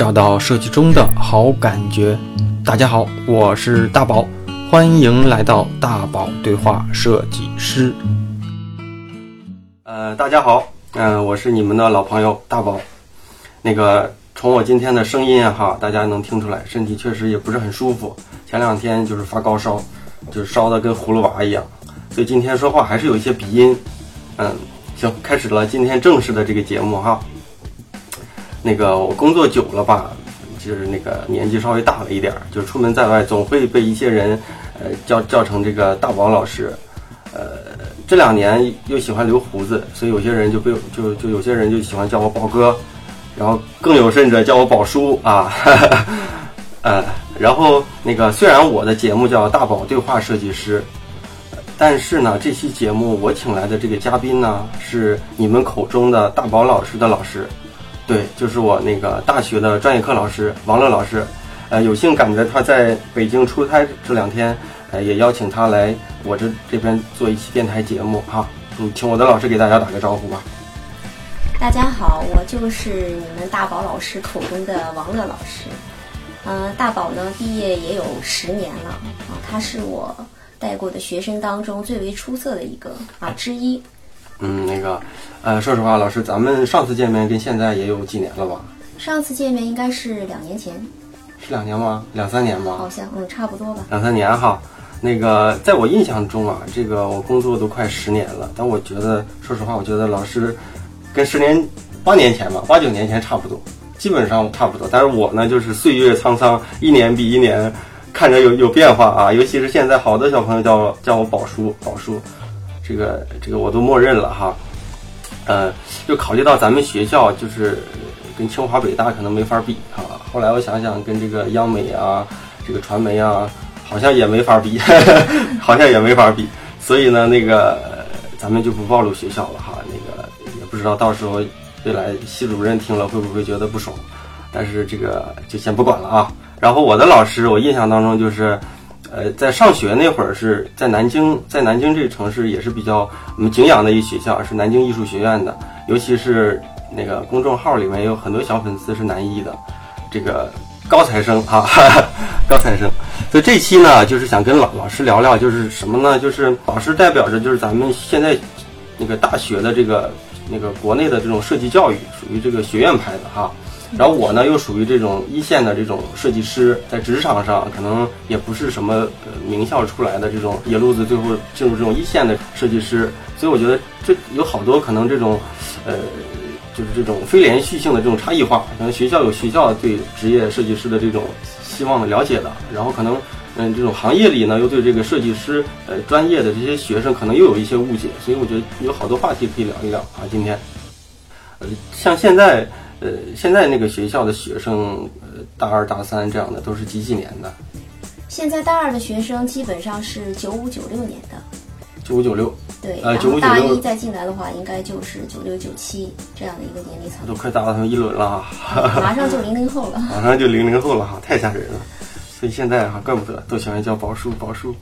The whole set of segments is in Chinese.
找到设计中的好感觉。大家好，我是大宝，欢迎来到大宝对话设计师。呃，大家好，嗯、我是你们的老朋友大宝。那个从我今天的声音哈，大家能听出来，身体确实也不是很舒服。前两天就是发高烧，就是烧的跟葫芦娃一样，所以今天说话还是有一些鼻音。嗯，行，开始了今天正式的这个节目哈。那个我工作久了吧，就是那个年纪稍微大了一点儿，就出门在外总会被一些人呃叫叫成这个大宝老师。呃，这两年又喜欢留胡子，所以有些人就被就就有些人就喜欢叫我宝哥，然后更有甚者叫我宝叔啊。呃，然后那个虽然我的节目叫大宝对话设计师，但是呢，这期节目我请来的这个嘉宾呢，是你们口中的大宝老师的老师，对，就是我那个大学的专业课老师王乐老师。呃，有幸赶在他在北京出差这两天，呃，也邀请他来我这这边做一期电台节目哈。嗯，请我的老师给大家打个招呼吧。大家好，我就是你们大宝老师口中的王乐老师。呃，大宝呢毕业也有十年了啊，他是我带过的学生当中最为出色的一个啊之一。嗯，那个，呃，说实话，老师，咱们上次见面跟现在也有几年了吧？上次见面应该是两年前，是两年吗？两三年吧？好像嗯差不多吧。两三年哈。那个，在我印象中啊，这个我工作都快十年了，但我觉得，说实话，我觉得老师跟十年、八年前吧，八九年前差不多，基本上差不多。但是我呢，就是岁月沧桑，一年比一年看着有有变化啊。尤其是现在，好多小朋友叫我叫我宝叔，宝叔，这个这个我都默认了哈。呃，就考虑到咱们学校就是跟清华北大可能没法比哈。后来我想想，跟这个央美啊，这个传媒啊。好像也没法比，好像也没法比，所以呢，那个咱们就不暴露学校了哈。那个也不知道到时候未来系主任听了会不会觉得不爽，但是这个就先不管了啊。然后我的老师，我印象当中就是，呃，在上学那会儿是在南京，在南京这个城市也是比较我们敬仰的一学校，是南京艺术学院的，尤其是那个公众号里面有很多小粉丝是南艺的，这个。高材生啊，高材生，所以这期呢，就是想跟老老师聊聊，就是什么呢？就是老师代表着就是咱们现在那个大学的这个那个国内的这种设计教育，属于这个学院派的哈。然后我呢，又属于这种一线的这种设计师，在职场上可能也不是什么名校出来的这种野路子，最后进入这种一线的设计师。所以我觉得这有好多可能这种呃。就是这种非连续性的这种差异化，可能学校有学校对职业设计师的这种希望的了解的，然后可能嗯这种行业里呢又对这个设计师呃专业的这些学生可能又有一些误解，所以我觉得有好多话题可以聊一聊啊。今天，呃像现在呃现在那个学校的学生呃大二大三这样的都是几几年的？现在大二的学生基本上是九五九六年的。九五九六，对，呃，然后大一再进来的话，应该就是九六九七这样的一个年龄层，都快达到他们一轮了哈，马上就零零后了，马上就零零后了哈，太吓人了。所以现在哈，怪不得都喜欢叫宝叔宝叔。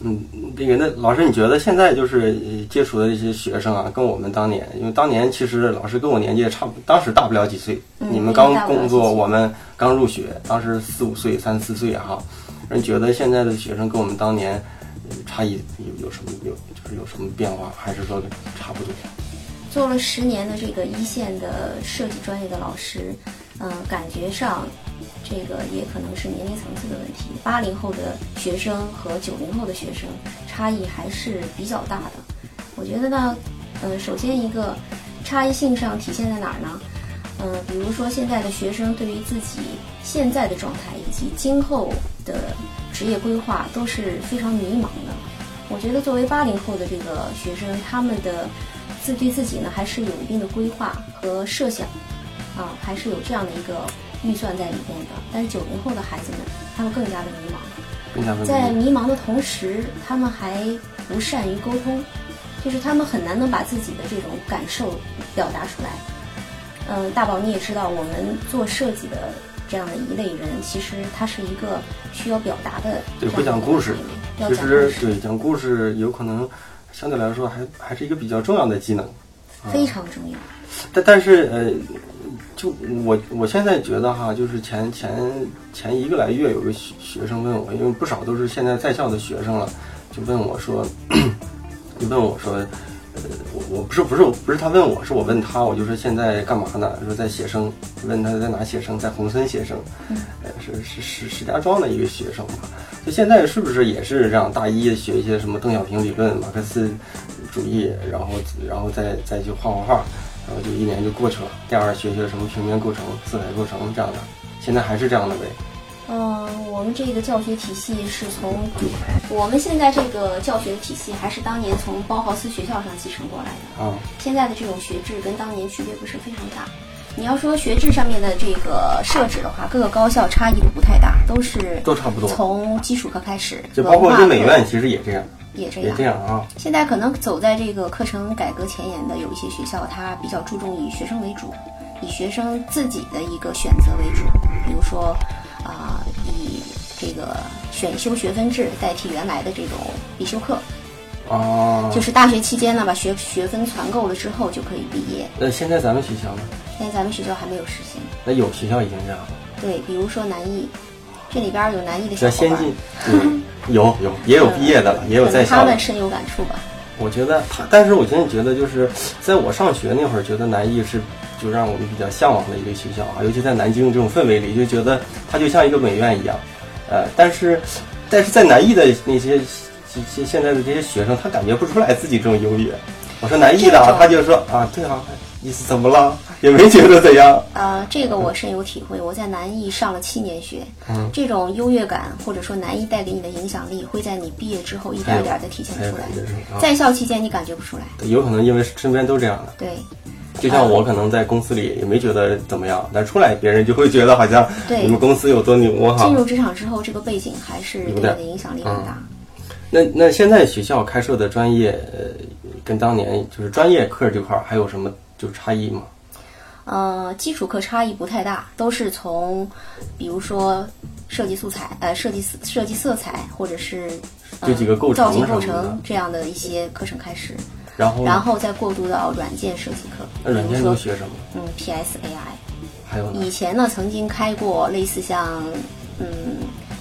嗯，那个那老师，你觉得现在就是接触的这些学生啊，跟我们当年，因为当年其实老师跟我年纪也差不，当时大不了几岁，嗯、你们刚工作，我们刚入学，当时四五岁、三四岁哈。你觉得现在的学生跟我们当年。差异有有什么有就是有什么变化，还是说差不多？做了十年的这个一线的设计专业的老师，嗯、呃，感觉上这个也可能是年龄层次的问题。八零后的学生和九零后的学生差异还是比较大的。我觉得呢，呃，首先一个差异性上体现在哪儿呢？嗯、比如说现在的学生对于自己现在的状态以及今后的职业规划都是非常迷茫的。我觉得作为八零后的这个学生，他们的自对自己呢还是有一定的规划和设想，啊，还是有这样的一个预算在里面的。但是九零后的孩子们，他们更加的迷茫，在迷茫的同时，他们还不善于沟通，就是他们很难能把自己的这种感受表达出来。嗯，大宝你也知道，我们做设计的这样的一类人，其实他是一个需要表达的，对，会讲故事。要其实对讲故事有可能相对来说还还是一个比较重要的技能，非常重要。但但是呃，就我我现在觉得哈，就是前前前一个来月有个学学生问我，因为不少都是现在在校的学生了，就问我说，就问我说，呃，我我不是不是不是他问我是我问他，我就说现在干嘛呢？说在写生，问他在哪写生，在红村写生，呃，是是是石家庄的一个学生吧。就现在是不是也是这样？大一学一些什么邓小平理论、马克思主义，然后然后再再去画画画，然后就一年就过去了。第二学学什么平面构成、色彩构成这样的，现在还是这样的呗。嗯，我们这个教学体系是从我们现在这个教学体系还是当年从包豪斯学校上继承过来的。啊，现在的这种学制跟当年区别不是非常大。你要说学制上面的这个设置的话，各个高校差异都不太大，都是都差不多。从基础课开始，就包括跟美院其实也这样，也也这样。这样啊。现在可能走在这个课程改革前沿的有一些学校，它比较注重以学生为主，以学生自己的一个选择为主。比如说，啊、以这个选修学分制代替原来的这种必修课，啊，就是大学期间呢，把学学分攒够了之后就可以毕业。那现在咱们学校呢？现在咱们学校还没有实行。那有学校已经这样了，对，比如说南艺，这里边有南艺的小伙伴，较先进。嗯，有有也有毕业的了，也有在校他们。深有感触吧。我觉得他，但是我现在觉得，就是在我上学那会儿，觉得南艺是就让我们比较向往的一个学校啊，尤其在南京这种氛围里，就觉得它就像一个美院一样。呃，但是但是在南艺的那些现现在的这些学生，他感觉不出来自己这种优越。我说南艺的啊，他就说啊，对啊，意思怎么了？也没觉得怎样。呃，这个我深有体会。我在南艺上了七年学，嗯这种优越感或者说南艺带给你的影响力，会在你毕业之后一点一点的体现出来在校期间你感觉不出来，有可能因为身边都这样的。对就像我可能在公司里也没觉得怎么样，但出来别人就会觉得好像对你们公司有多牛哈进。入职场之后，这个背景还是对你的影响力很大。那那现在学校开设的专业，呃，跟当年就是专业课这块儿还有什么就差异吗？呃，基础课差异不太大，都是从比如说设计素材、呃设计色设计色彩，或者是、呃、这几个构成造型构成这样的一些课程开始，然后然后再过渡到软件设计课，那软件都学什么？嗯 PS AI。还有？以前呢，曾经开过类似像，嗯，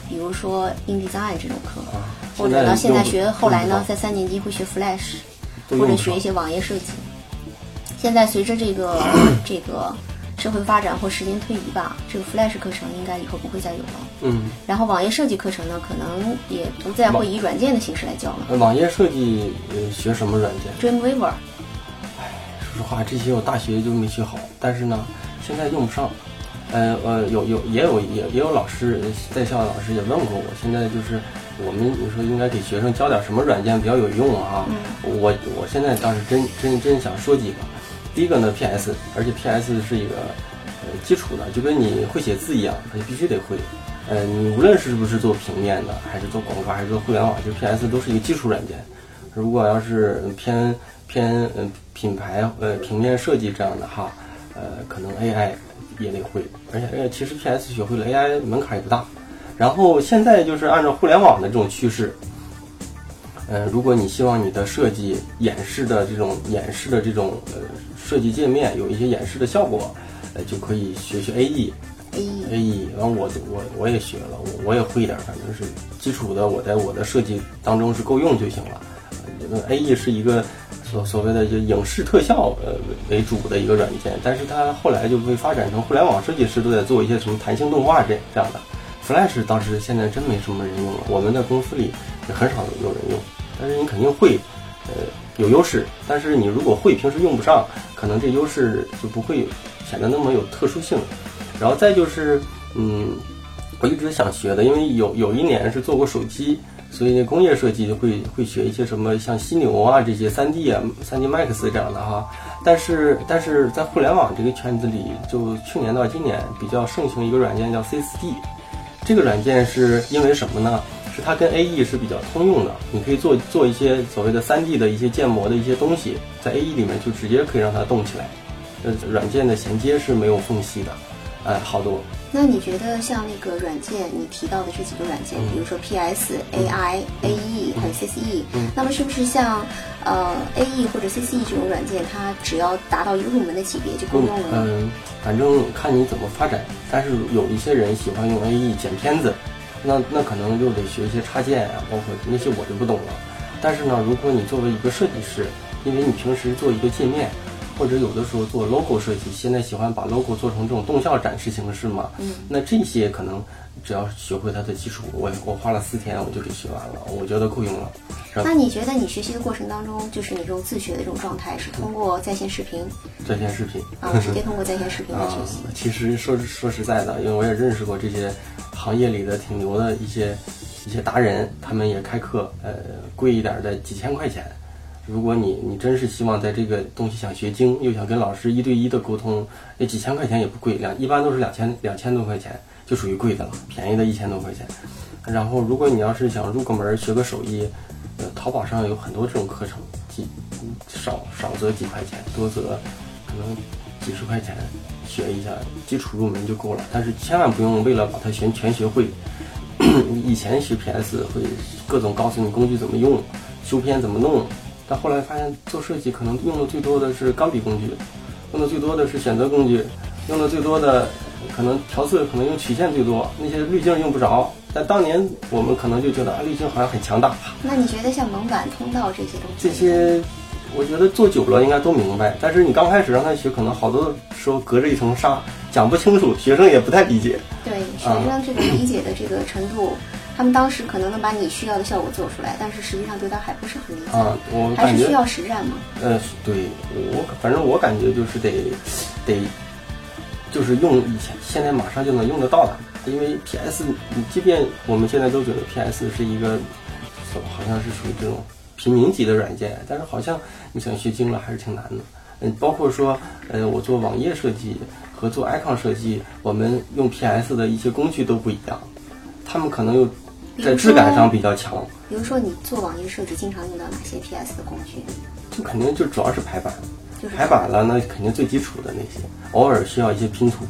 比如说 InDesign 这种课，啊，或者呢，现在学后来呢，在三年级会学 Flash，或者学一些网页设计。现在随着这个这个社会发展或时间推移吧，这个 Flash 课程应该以后不会再有了。嗯，然后网页设计课程呢，可能也不再会以软件的形式来教了。呃网页设计呃学什么软件？Dreamweaver，说实话，这些我大学就没学好，但是呢，现在用不上。呃呃，有有也有也也有老师在校的老师也问过我，现在就是我们你说应该给学生教点什么软件比较有用啊？我我现在倒是真真真想说几个。第一个呢，PS，而且 PS 是一个呃基础的，就跟你会写字一样，它必须得会。呃，你无论是不是做平面的，还是做广告，还是做互联网，就 PS 都是一个基础软件。如果要是偏偏呃品牌呃平面设计这样的哈，呃可能 AI 也得会，而且呃其实 PS 学会了 AI 门槛也不大。然后现在就是按照互联网的这种趋势，呃，如果你希望你的设计演示的这种演示的这种呃设计界面有一些演示的效果，呃就可以学学 AE。A AE，然后我我我也学了，我我也会一点儿，反正是基础的，我在我的设计当中是够用就行了。呃 AE 是一个所所谓的就影视特效呃为主的一个软件，但是它后来就会发展成互联网设计师都在做一些什么弹性动画这这样的。Flash 当时现在真没什么人用了，我们的公司里也很少有人用，但是你肯定会，呃有优势，但是你如果会平时用不上，可能这优势就不会显得那么有特殊性。然后再就是，嗯，我一直想学的，因为有有一年是做过手机，所以工业设计会会学一些什么像犀牛啊这些三 D 啊、三 D Max 这样的哈。但是但是在互联网这个圈子里，就去年到今年比较盛行一个软件叫 C4D，这个软件是因为什么呢？是它跟 AE 是比较通用的，你可以做做一些所谓的 3D 的一些建模的一些东西，在 AE 里面就直接可以让它动起来。呃，软件的衔接是没有缝隙的，哎，好多。那你觉得像那个软件，你提到的这几个软件，比如说 PS、AI、AE 还有 CCE，那么是不是像呃 AE 或者 CCE 这种软件，它只要达到一个入门的级别就够用了呢？嗯，反正看你怎么发展。但是有一些人喜欢用 AE 剪片子，那那可能又得学一些插件啊，包括那些我就不懂了。但是呢，如果你作为一个设计师，因为你平时做一个界面。或者有的时候做 logo 设计，现在喜欢把 logo 做成这种动效展示形式嘛？嗯，那这些可能只要学会它的基础，我我花了四天我就给学完了，我觉得够用了。那你觉得你学习的过程当中，就是你这种自学的这种状态，是通过在线视频？在线视频啊，直接通过在线视频来学习。其实说说实在的，因为我也认识过这些行业里的挺牛的一些一些达人，他们也开课，呃，贵一点的几千块钱。如果你你真是希望在这个东西想学精，又想跟老师一对一的沟通，那几千块钱也不贵，两一般都是两千两千多块钱，就属于贵的了，便宜的一千多块钱。然后如果你要是想入个门学个手艺，呃，淘宝上有很多这种课程，几少少则几块钱，多则可能几十块钱，学一下基础入门就够了。但是千万不用为了把它全全学会，以前学 PS 会各种告诉你工具怎么用，修片怎么弄。但后来发现，做设计可能用的最多的是钢笔工具，用的最多的是选择工具，用的最多的可能调色可能用曲线最多，那些滤镜用不着。但当年我们可能就觉得啊，滤镜好像很强大。那你觉得像蒙版、通道这些东西？这些，我觉得做久了应该都明白。但是你刚开始让他学，可能好多时候隔着一层纱，讲不清楚，学生也不太理解。对，学生这个理解的这个程度。他们当时可能能把你需要的效果做出来，但是实际上对他还不是很理解啊。我还是需要实战吗？呃，对我反正我感觉就是得得就是用以前现在马上就能用得到的，因为 PS，你即便我们现在都觉得 PS 是一个好像是属于这种平民级的软件，但是好像你想学精了还是挺难的。嗯，包括说呃，我做网页设计和做 icon 设计，我们用 PS 的一些工具都不一样，他们可能又。在质感上比较强。比如说，你做网页设计，经常用到哪些 PS 的工具？就肯定就主要是排版，就是排版了，那肯定最基础的那些。偶尔需要一些拼图，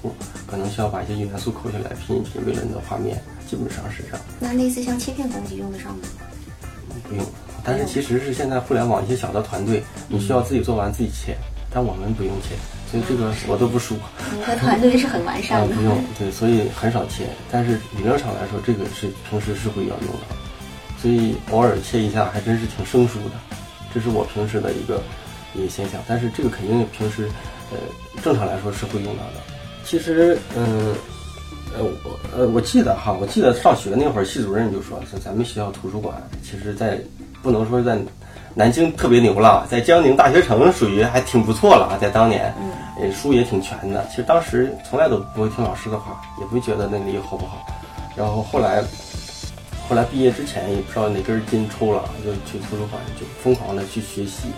可能需要把一些元素抠下来拼一拼，为了你的画面，基本上是这样。那类似像切片工具用得上吗？不用，但是其实是现在互联网一些小的团队，你需要自己做完自己切，但我们不用切。所以这个我都不输。你的团队是很完善的。不用，对，所以很少切。但是理论上来说，这个是平时是会要用的，所以偶尔切一下还真是挺生疏的。这是我平时的一个一个现象。但是这个肯定平时呃正常来说是会用到的。其实嗯呃我呃我记得哈，我记得上学那会儿，系主任就说是咱们学校图书馆，其实在不能说在南京特别牛了，在江宁大学城属于还挺不错了啊，在当年。呃，书也挺全的。其实当时从来都不会听老师的话，也不会觉得那里好不好。然后后来，后来毕业之前也不知道哪根筋抽了，就去图书馆就疯狂的去学习。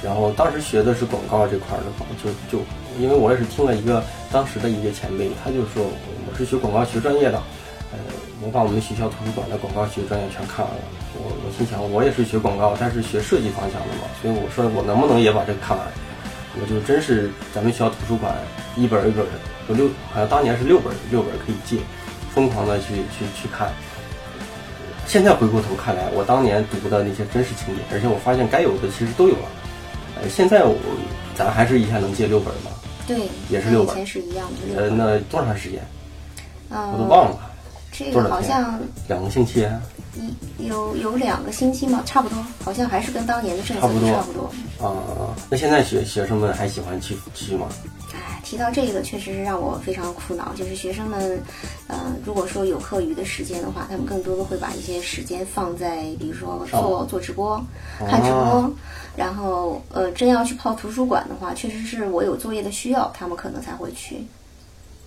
然后当时学的是广告这块的话，就就因为我也是听了一个当时的一个前辈，他就说我是学广告学专业的，呃，我把我们学校图书馆的广告学专业全看完了。我我心想我也是学广告，但是学设计方向的嘛，所以我说我能不能也把这个看完？我就真是咱们学校图书馆一本一本有六，好像当年是六本六本可以借，疯狂的去去去看。现在回过头看来，我当年读的那些真实经典，而且我发现该有的其实都有了。呃，现在我咱还是一下能借六本吗？对，也是六本，以前是一样的。呃，那多长时间？嗯，我都忘了。这个好像两个星期。一有有两个星期嘛？差不多，好像还是跟当年的政策差不多。差不多。啊，那现在学学生们还喜欢去去吗？哎，提到这个，确实是让我非常苦恼。就是学生们，呃，如果说有课余的时间的话，他们更多的会把一些时间放在，比如说做做直播、看直播。然后，呃，真要去泡图书馆的话，确实是我有作业的需要，他们可能才会去。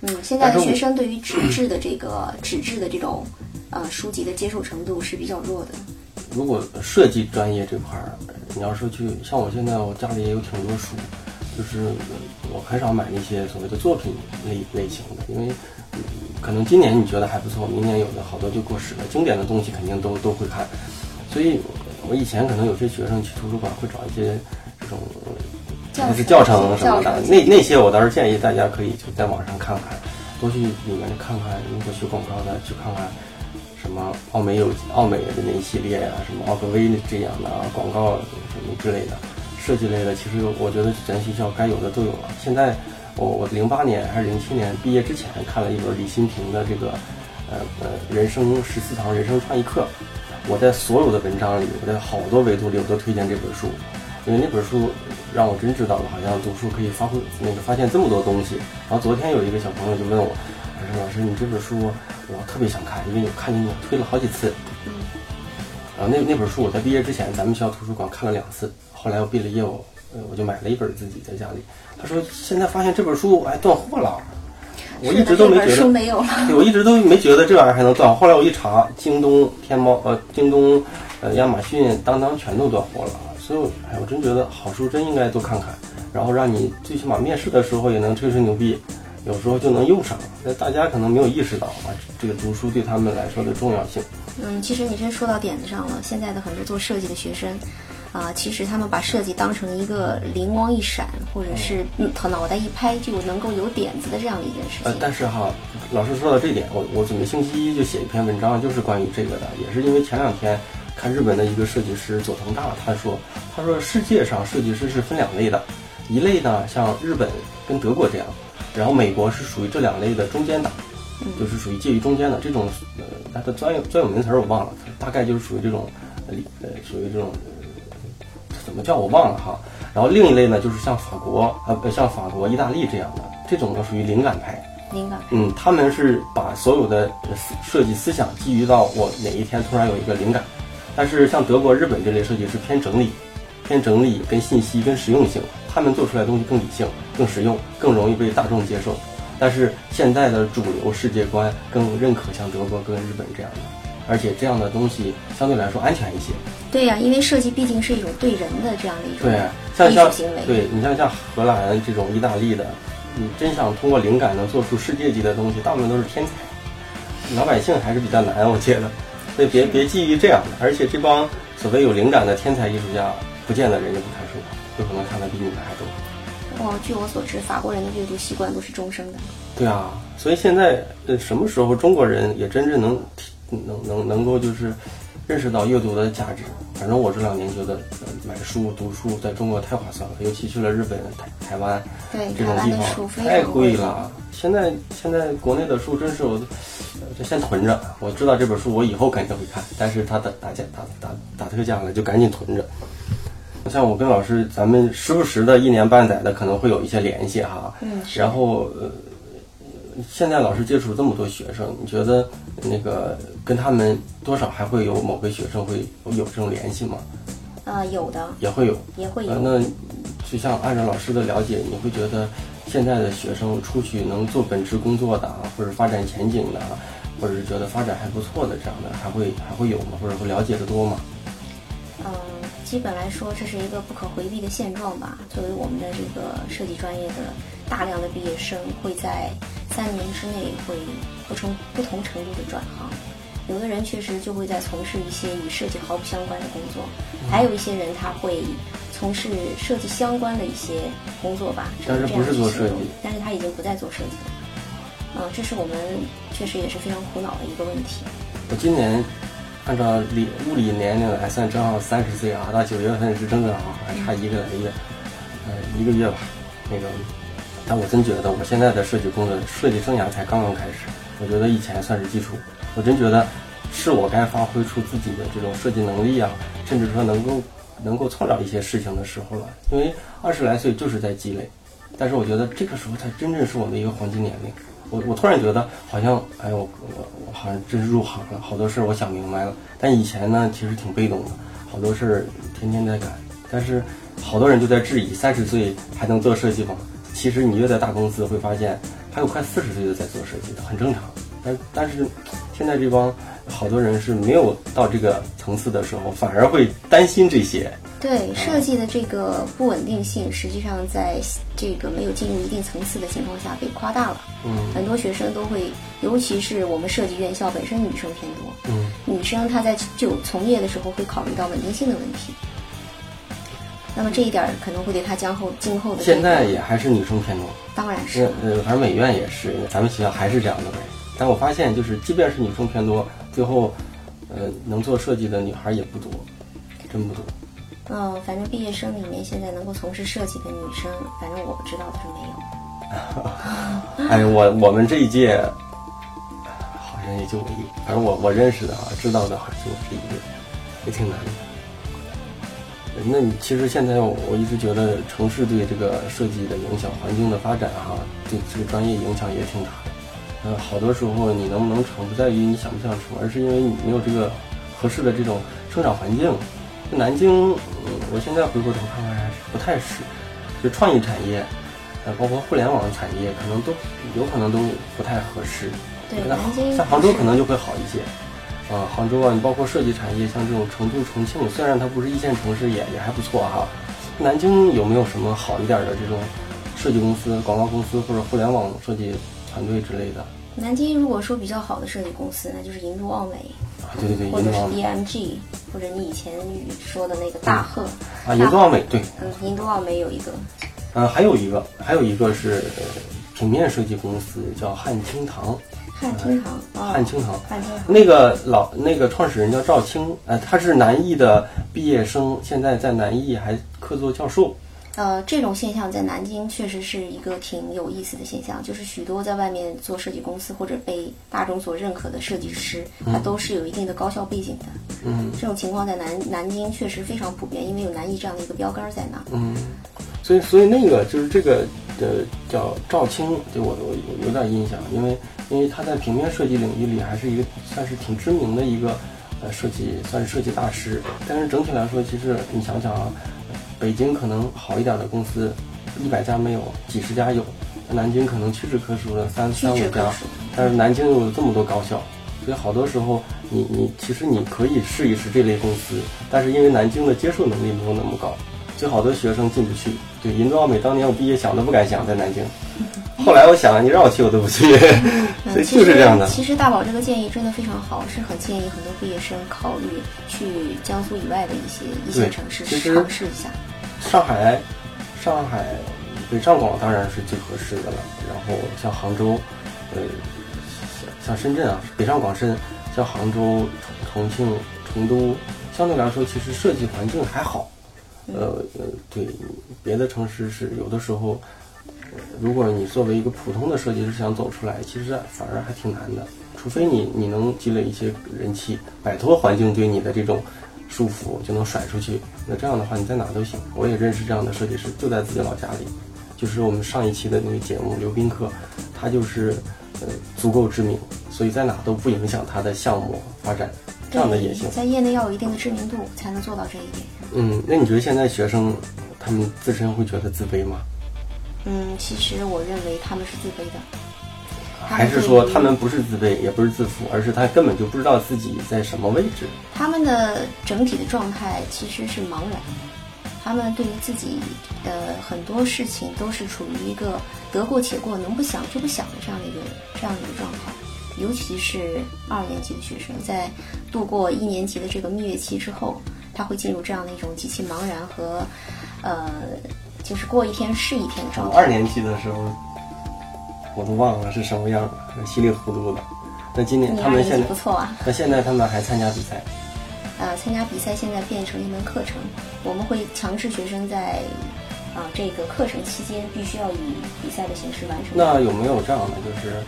嗯，现在的学生对于纸质的这个纸质的这种。呃，书籍的接受程度是比较弱的。如果设计专业这块儿，你要说去像我现在，我家里也有挺多书，就是我很少买那些所谓的作品类类型的，因为可能今年你觉得还不错，明年有的好多就过时了。经典的东西肯定都都会看，所以我以前可能有些学生去图书馆会找一些这种就是教程什么的，那那些我倒是建议大家可以就在网上看看。多去里面看看。如果学广告的，去看看什么奥美有奥美的那一系列呀、什么奥格威这样的啊广告什么之类的，设计类的，其实我觉得咱学校该有的都有了。现在我我零八年还是零七年毕业之前看了一本李新平的这个呃呃人生十四堂人生创意课，我在所有的文章里，我在好多维度里我都推荐这本书，因为那本书让我真知道了，好像读书可以发挥那个发现这么多东西。然后昨天有一个小朋友就问我，他说：“老师，你这本书我特别想看，因为我看见你推了好几次。”嗯。然后那那本书我在毕业之前咱们学校图书馆看了两次，后来我毕了业我呃我就买了一本自己在家里。他说现在发现这本书哎断货了，我一直都没觉得。书没有了。对，我一直都没觉得这玩意儿还能断。后来我一查，京东、天猫、呃，京东、呃，亚马逊、当当全都断货了。所以，哎，我真觉得好书真应该多看看，然后让你最起码面试的时候也能吹吹牛逼，有时候就能用上。那大家可能没有意识到啊，这个读书对他们来说的重要性。嗯，其实你真说到点子上了。现在的很多做设计的学生。啊，其实他们把设计当成一个灵光一闪，或者是嗯，他脑袋一拍就能够有点子的这样的一件事情。呃，但是哈，老师说到这点，我我准备星期一就写一篇文章，就是关于这个的，也是因为前两天看日本的一个设计师佐藤大，他说，他说世界上设计师是分两类的，一类呢像日本跟德国这样，然后美国是属于这两类的中间档，就是属于介于中间的这种，呃，它的专有专有名词我忘了，大概就是属于这种，呃，属于这种。怎么叫我忘了哈，然后另一类呢，就是像法国呃，像法国、意大利这样的，这种呢属于灵感派。灵感。嗯，他们是把所有的设计思想基于到我哪一天突然有一个灵感，但是像德国、日本这类设计师偏整理，偏整理跟信息跟实用性，他们做出来的东西更理性、更实用、更容易被大众接受。但是现在的主流世界观更认可像德国跟日本这样的。而且这样的东西相对来说安全一些。对呀，因为设计毕竟是一种对人的这样的一种艺术行为。对你像像荷兰这种意大利的，你真想通过灵感能做出世界级的东西，大部分都是天才，老百姓还是比较难，我觉得。所以别别基于这样的，而且这帮所谓有灵感的天才艺术家，不见得人家不看书，有可能看的比你们还多。哦，据我所知，法国人的阅读习惯都是终生的。对啊，所以现在呃，什么时候中国人也真正能？能能能够就是认识到阅读的价值。反正我这两年觉得买书读书在中国太划算了，尤其去了日本、台台湾这种地方太贵了。现在现在国内的书真是我就先囤着。我知道这本书我以后肯定会看，但是它的打价打打打特价了，就赶紧囤着。像我跟老师，咱们时不时的一年半载的可能会有一些联系哈。嗯。然后呃。现在老师接触这么多学生，你觉得那个跟他们多少还会有某个学生会有这种联系吗？呃，有的，也会有，也会有。那就像按照老师的了解，你会觉得现在的学生出去能做本职工作的，或者发展前景的，或者是觉得发展还不错的这样的，还会还会有吗？或者会了解的多吗？嗯，基本来说，这是一个不可回避的现状吧。作为我们的这个设计专业的大量的毕业生，会在三年之内会不成不同程度的转行，有的人确实就会在从事一些与设计毫不相关的工作，还有一些人他会从事设计相关的一些工作吧。但是不是做设计？但是他已经不再做设计了。嗯，这是我们确实也是非常苦恼的一个问题。我今年按照理物理年龄来算，正好三十岁啊，到九月份是正正好好，还差一个来月，呃，一个月吧，那个。但我真觉得，我现在的设计工作设计生涯才刚刚开始。我觉得以前算是基础，我真觉得是我该发挥出自己的这种设计能力啊，甚至说能够能够创造一些事情的时候了。因为二十来岁就是在积累，但是我觉得这个时候才真正是我的一个黄金年龄。我我突然觉得好像，哎，我我我好像真是入行了，好多事儿我想明白了。但以前呢，其实挺被动的，好多事儿天天在改。但是好多人就在质疑，三十岁还能做设计吗？其实你越在大公司，会发现还有快四十岁的在做设计的，很正常。但但是现在这帮好多人是没有到这个层次的时候，反而会担心这些。对设计的这个不稳定性，实际上在这个没有进入一定层次的情况下被夸大了。嗯，很多学生都会，尤其是我们设计院校本身女生偏多。嗯，女生她在就从业的时候会考虑到稳定性的问题。那么这一点儿可能会对他今后今后的现在也还是女生偏多，当然是呃，反正美院也是，咱们学校还是这样的呗。但我发现，就是即便是女生偏多，最后，呃，能做设计的女孩也不多，真不多。嗯，反正毕业生里面现在能够从事设计的女生，反正我知道的是没有。哎，我我们这一届好像也就我一，反正我我认识的啊，知道的好像就我这一个，也挺难的。那你其实现在我我一直觉得城市对这个设计的影响、环境的发展哈、对这个专业影响也挺大的。呃，好多时候你能不能成，不在于你想不想成，而是因为你没有这个合适的这种生长环境。南京，嗯，我现在回过头看看还是不太是，就创意产业，呃，包括互联网产业，可能都有可能都不太合适。对，那南京像杭州可能就会好一些。啊，杭州啊，你包括设计产业，像这种成都、重庆，虽然它不是一线城市，也也还不错哈。南京有没有什么好一点的这种设计公司、广告公司或者互联网设计团队之类的？南京如果说比较好的设计公司，那就是银都奥美，啊，对对对，或者是银都奥美 DMG，或者你以前说的那个大赫。啊，银都奥美对，嗯，银都奥美有一个，呃，还有一个，还有一个是呃平面设计公司叫汉清堂，汉青堂啊，汉清堂。汉厅堂。那个老那个创始人叫赵青，呃，他是南艺的毕业生，现在在南艺还客座教授。呃，这种现象在南京确实是一个挺有意思的现象，就是许多在外面做设计公司或者被大众所认可的设计师，他都是有一定的高校背景的。嗯这种情况在南南京确实非常普遍，因为有南艺这样的一个标杆在那。嗯，所以所以那个就是这个呃叫赵青，对我我有有点印象，因为因为他在平面设计领域里还是一个算是挺知名的一个呃设计算是设计大师。但是整体来说，其实你想想啊，北京可能好一点的公司一百家没有，几十家有，南京可能屈指可数的三三五家。但是南京又有这么多高校，所以好多时候你你其实你可以试一试这类公司，但是因为南京的接受能力没有那么高，所以好多学生进不去。对，银都奥美当年我毕业想都不敢想在南京，后来我想你让我去我都不去，所 以 就是这样的。其实大宝这个建议真的非常好，是很建议很多毕业生考虑去江苏以外的一些一线城市去尝试一下。上海，上海北上广当然是最合适的了。然后像杭州，呃，像像深圳啊，北上广深，像杭州、重重庆、成都，相对来说其实设计环境还好。呃呃，对，别的城市是有的时候，如果你作为一个普通的设计师想走出来，其实反而还挺难的。除非你你能积累一些人气，摆脱环境对你的这种束缚，就能甩出去。那这样的话，你在哪都行。我也认识这样的设计师，就在自己老家里。就是我们上一期的那个节目刘宾客，他就是呃足够知名，所以在哪都不影响他的项目发展，这样的也行，。在业内要有一定的知名度，才能做到这一点。嗯，那你觉得现在学生他们自身会觉得自卑吗？嗯，其实我认为他们是自卑的。还是说他们不是自卑，也不是自负，而是他根本就不知道自己在什么位置？他们的整体的状态其实是茫然，他们对于自己的很多事情都是处于一个得过且过、能不想就不想的这样的一个这样的一个状态。尤其是二年级的学生，在度过一年级的这个蜜月期之后，他会进入这样的一种极其茫然和，呃，就是过一天是一天的状态。二年级的时候，我都忘了是什么样了，稀里糊涂的。那今年他们现在不错啊，那现在他们还参加比赛，呃，参加比赛现在变成一门课程，我们会强制学生在啊、这个课程期间必须要以比赛的形式完成。那有没有这样的，就是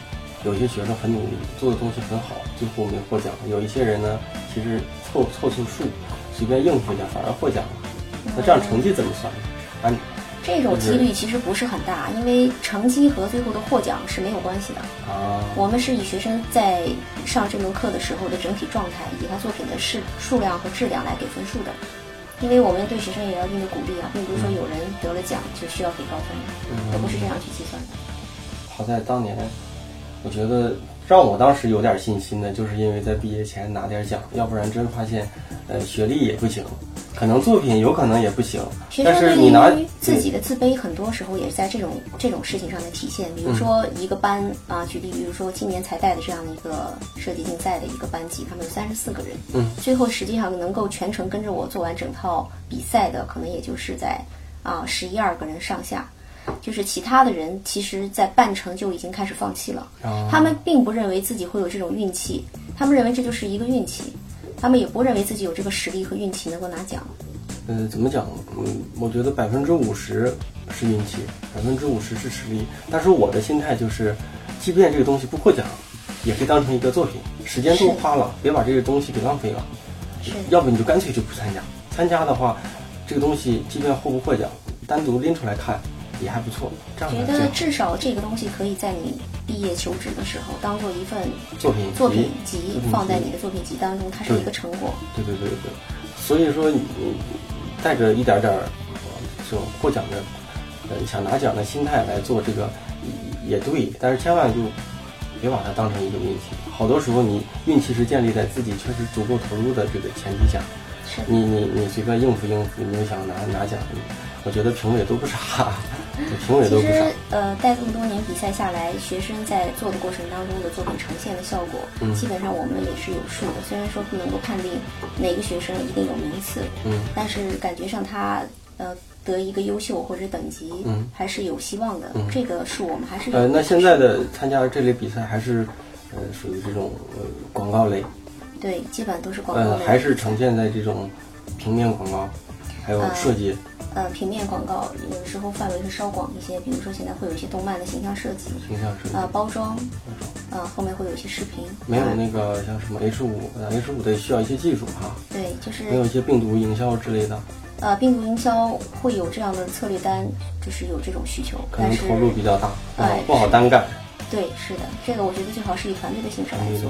有些学生很努力，做的东西很好，最后没获奖；有一些人呢，其实凑凑凑数，随便应付一下反而获奖了。那这样成绩怎么算呢？按这种几率其实不是很大，因为成绩和最后的获奖是没有关系的。啊，我们是以学生在上这门课的时候的整体状态，以及他作品的数数量和质量来给分数的。因为我们对学生也要一定的鼓励啊，并不是说有人得了奖就需要给高分，都不是这样去计算的。好在当年，我觉得让我当时有点信心的，就是因为在毕业前拿点奖，要不然真发现，呃，学历也不行，可能作品有可能也不行，但是你拿自己的自卑，很多时候也是在这种这种事情上的体现。比如说一个班啊，举例，比如说今年才带的这样的一个设计竞赛的一个班级，他们有三十四个人，嗯，最后实际上能够全程跟着我做完整套比赛的，可能也就是在啊十一二个人上下。就是其他的人，其实在半程就已经开始放弃了。啊他们并不认为自己会有这种运气，他们认为这就是一个运气，他们也不认为自己有这个实力和运气能够拿奖。呃，怎么讲？嗯，我觉得百分之五十是运气，百分之五十是实力。但是我的心态就是，即便这个东西不获奖，也可以当成一个作品，时间都花了，别把这个东西给浪费了。是要不你就干脆就不参加。参加的话，这个东西即便获不获奖，单独拎出来看也还不错。这样觉得至少这个东西可以在你毕业求职的时候当做一份作品作品集放在你的作品集当中，它是一个成果。对对对对，所以说你你带着一点点这种获奖的呃想拿奖的心态来做这个也也对，但是千万就别把它当成一个运气。好多时候你运气是建立在自己确实足够投入的这个前提下，是，你你你随便应付应付，你又想拿拿奖，我觉得评委都不傻，其实。呃，带这么多年比赛下来，学生在做的过程当中的作品呈现的效果，嗯。基本上我们也是有数的。虽然说不能够判定哪个学生一定有名次，嗯，但是感觉上他呃得一个优秀或者等级，嗯。还是有希望的。这个数我们还是有呃，那现在的参加这类比赛还是呃属于这种呃广告类，对，基本都是广告呃，类。的还是呈现在这种平面广告，还有设计，呃，平面广告有的时候范围是稍广一些，比如说现在会有一些动漫的形象设计，形象设计。呃，包装，呃，后面会有一些视频，没有呃那个像什么 H 五，H 五得需要一些技术哈，对，就是没有一些病毒营销之类的，呃，病毒营销会有这样的策略单，就是有这种需求，可能投入比较大，不好哎不好单干，对，是的，这个我觉得最好是以团队的形式来做。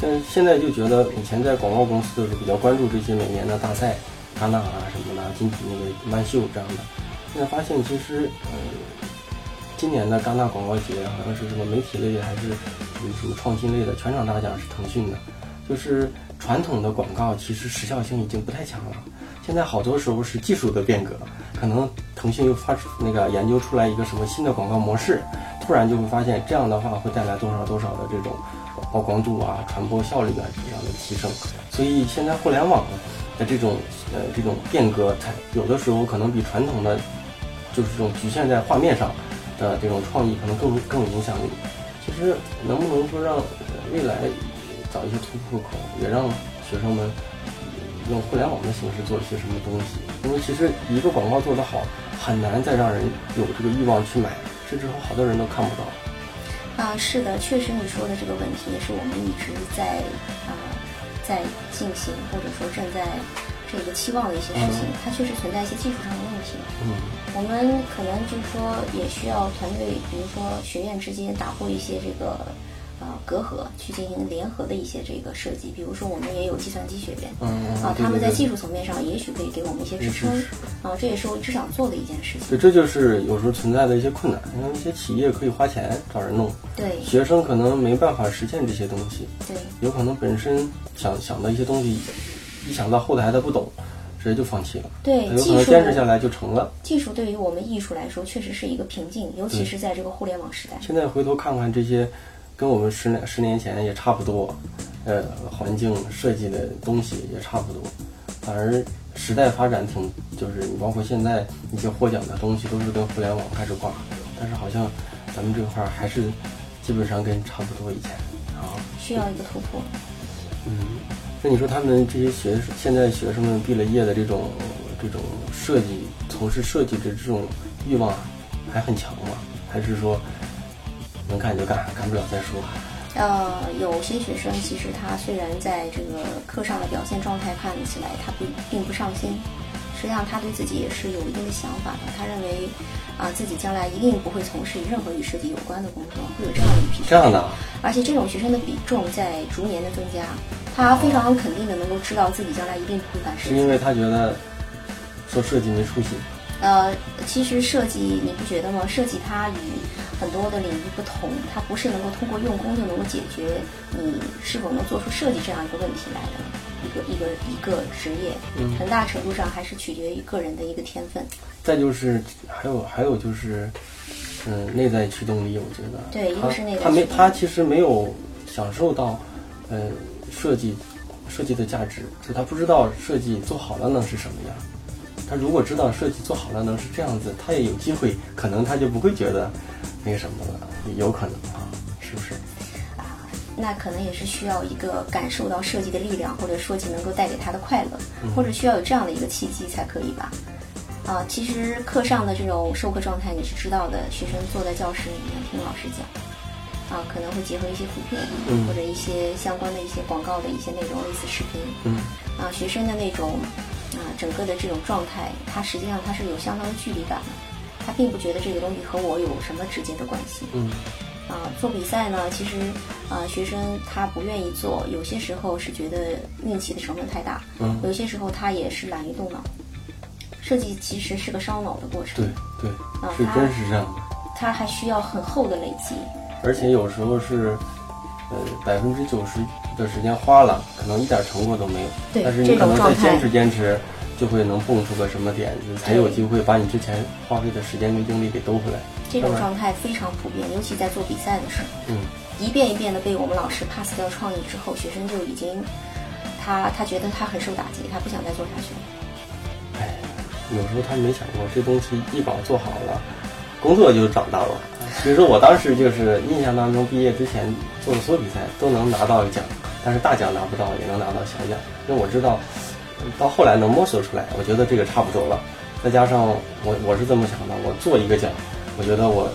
但是现在就觉得以前在广告公司的时候比较关注这些每年的大赛，戛纳啊什么的，金那个曼秀这样的。现在发现其实呃，今年的戛纳广告节好像是什么媒体类还是什么什么创新类的全场大奖是腾讯的，就是传统的广告其实时效性已经不太强了。现在好多时候是技术的变革，可能腾讯又发那个研究出来一个什么新的广告模式，突然就会发现这样的话会带来多少多少的这种曝光度啊、传播效率啊这样的提升。所以现在互联网的这种呃这种变革，它有的时候可能比传统的就是这种局限在画面上的这种创意可能更更有影响力。其实能不能说让未来找一些突破口，也让学生们用互联网的形式做一些什么东西？因为其实一个广告做得好，很难再让人有这个欲望去买，甚至好多人都看不到。啊、是的，确实你说的这个问题也是我们一直在啊、在进行或者说正在这个期望的一些事情，它确实存在一些技术上的问题。嗯我们可能就是说也需要团队，比如说学院之间打破一些这个呃隔阂，去进行联合的一些这个设计。比如说我们也有计算机学院，嗯嗯啊，他们在技术层面上也许可以给我们一些支撑，啊，这也是我一直想做的一件事情。对，这就是有时候存在的一些困难。因为一些企业可以花钱找人弄，对学生可能没办法实现这些东西，对有可能本身想想的一些东西，一想到后台他不懂，直接就放弃了。对，有可技术能坚持下来就成了。技术对于我们艺术来说确实是一个瓶颈，尤其是在这个互联网时代。现在回头看看这些，跟我们十年十年前也差不多，呃，环境设计的东西也差不多，反而时代发展挺，就是你包括现在一些获奖的东西都是跟互联网开始挂，但是好像咱们这块儿还是基本上跟差不多以前啊。需要一个突破。嗯那你说他们这些学现在学生们毕了业的这种这种设计从事设计的这种欲望还很强吗？还是说能干就干，干不了再说？呃，有些学生其实他虽然在这个课上的表现状态看起来他不并不上心，实际上他对自己也是有一定的想法的。他认为啊、自己将来一定不会从事任何与设计有关的工作，会有这样的一批学生。这样的啊，而且这种学生的比重在逐年的增加，他非常肯定的能够知道自己将来一定不会干设计。是因为他觉得做设计没出息。呃，其实设计你不觉得吗？设计它与很多的领域不同，它不是能够通过用功就能够解决你是否能做出设计这样一个问题来的。一个一个一个职业，嗯很大程度上还是取决于个人的一个天分。再就是还有还有就是，嗯，内在驱动力，我觉得对一个是内在他没他其实没有享受到，呃，设计设计的价值，就他不知道设计做好了能是什么样。他如果知道设计做好了能是这样子，他也有机会，可能他就不会觉得那个什么了，有可能啊，是不是？啊那可能也是需要一个感受到设计的力量，或者设计能够带给他的快乐，嗯或者需要有这样的一个契机才可以吧。啊，其实课上的这种授课状态你是知道的，学生坐在教室里面听老师讲，啊，可能会结合一些图片，嗯或者一些相关的一些广告的一些内容，类似视频，嗯啊，学生的那种啊整个的这种状态，他实际上他是有相当的距离感的，他并不觉得这个东西和我有什么直接的关系。嗯啊，做比赛呢，其实啊，学生他不愿意做，有些时候是觉得运气的成分太大，嗯，有些时候他也是懒于动脑。设计其实是个烧脑的过程，对对，啊，是真是这样的。它还需要很厚的累积。而且有时候是，呃，百分之九十的时间花了，可能一点成果都没有。对但是你可能再坚持坚持，就会能蹦出个什么点子，才有机会把你之前花费的时间跟精力给兜回来。这种状态非常普遍，尤其在做比赛的时候，嗯，一遍一遍的被我们老师 pass 掉创意之后，学生就已经，他他觉得他很受打击，他不想再做下去了。哎，有时候他没想过，这东西一搞做好了，工作就找到了。所以说我当时就是印象当中，毕业之前做的所有比赛都能拿到奖，但是大奖拿不到，也能拿到小奖。因为我知道，到后来能摸索出来，我觉得这个差不多了。再加上我我是这么想的，我做一个奖，我觉得我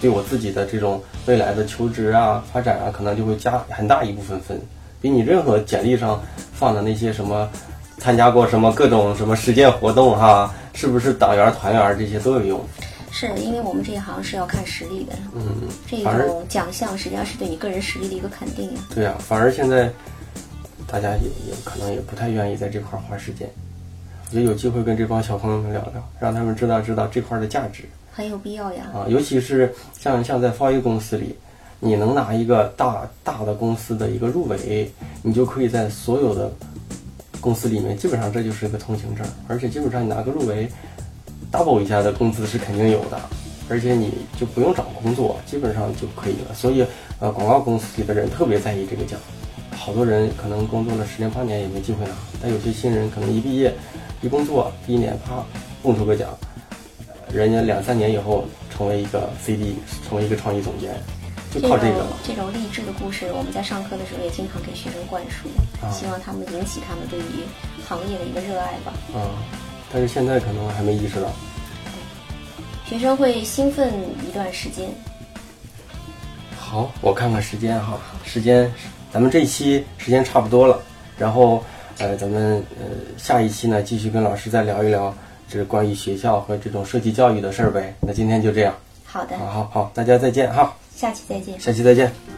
对我自己的这种未来的求职啊、发展啊，可能就会加很大一部分分，比你任何简历上放的那些什么参加过什么各种什么实践活动哈、是不是党员、团员这些都有用。是因为我们这一行是要看实力的，嗯，这种奖项实际上是对你个人实力的一个肯定呀。对呀、反而现在大家也也可能也不太愿意在这块儿花时间。我觉得有机会跟这帮小朋友们聊聊，让他们知道知道这块儿的价值。很有必要呀。啊，尤其是像像在华谊公司里，你能拿一个大大的公司的一个入围，你就可以在所有的公司里面，基本上这就是一个通行证，而且基本上你拿个入围，double 一下的工资是肯定有的，而且你就不用找工作，基本上就可以了。所以呃，广告公司里的人特别在意这个奖，好多人可能工作了十年八年也没机会拿，但有些新人可能一毕业一工作第一年啪蹦出个奖。人家两三年以后成为一个 CD，成为一个创意总监，就靠这个种了。这种励志的故事，我们在上课的时候也经常给学生灌输，啊希望他们引起他们对于行业的一个热爱吧。啊、但是现在可能还没意识到。学生会兴奋一段时间，好，我看看时间哈，时间，咱们这一期时间差不多了，然后呃，咱们呃下一期呢继续跟老师再聊一聊这个关于学校和这种设计教育的事儿呗。那今天就这样，好的，好好好，大家再见哈，下期再见。下期再见。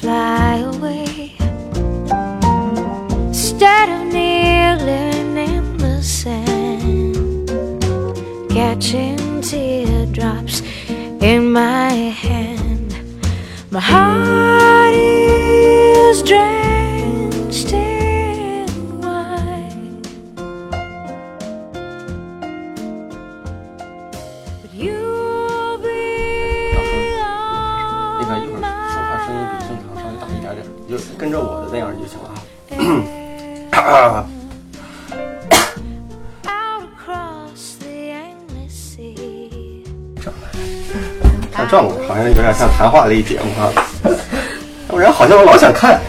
fly away instead of kneeling in the sand, catching teardrops in my hand. My heart is drenched 跟着我的那样就行了啊。out across the endless sea. 他这样好像有点像谈话类节目哈，要不然好像我老想看。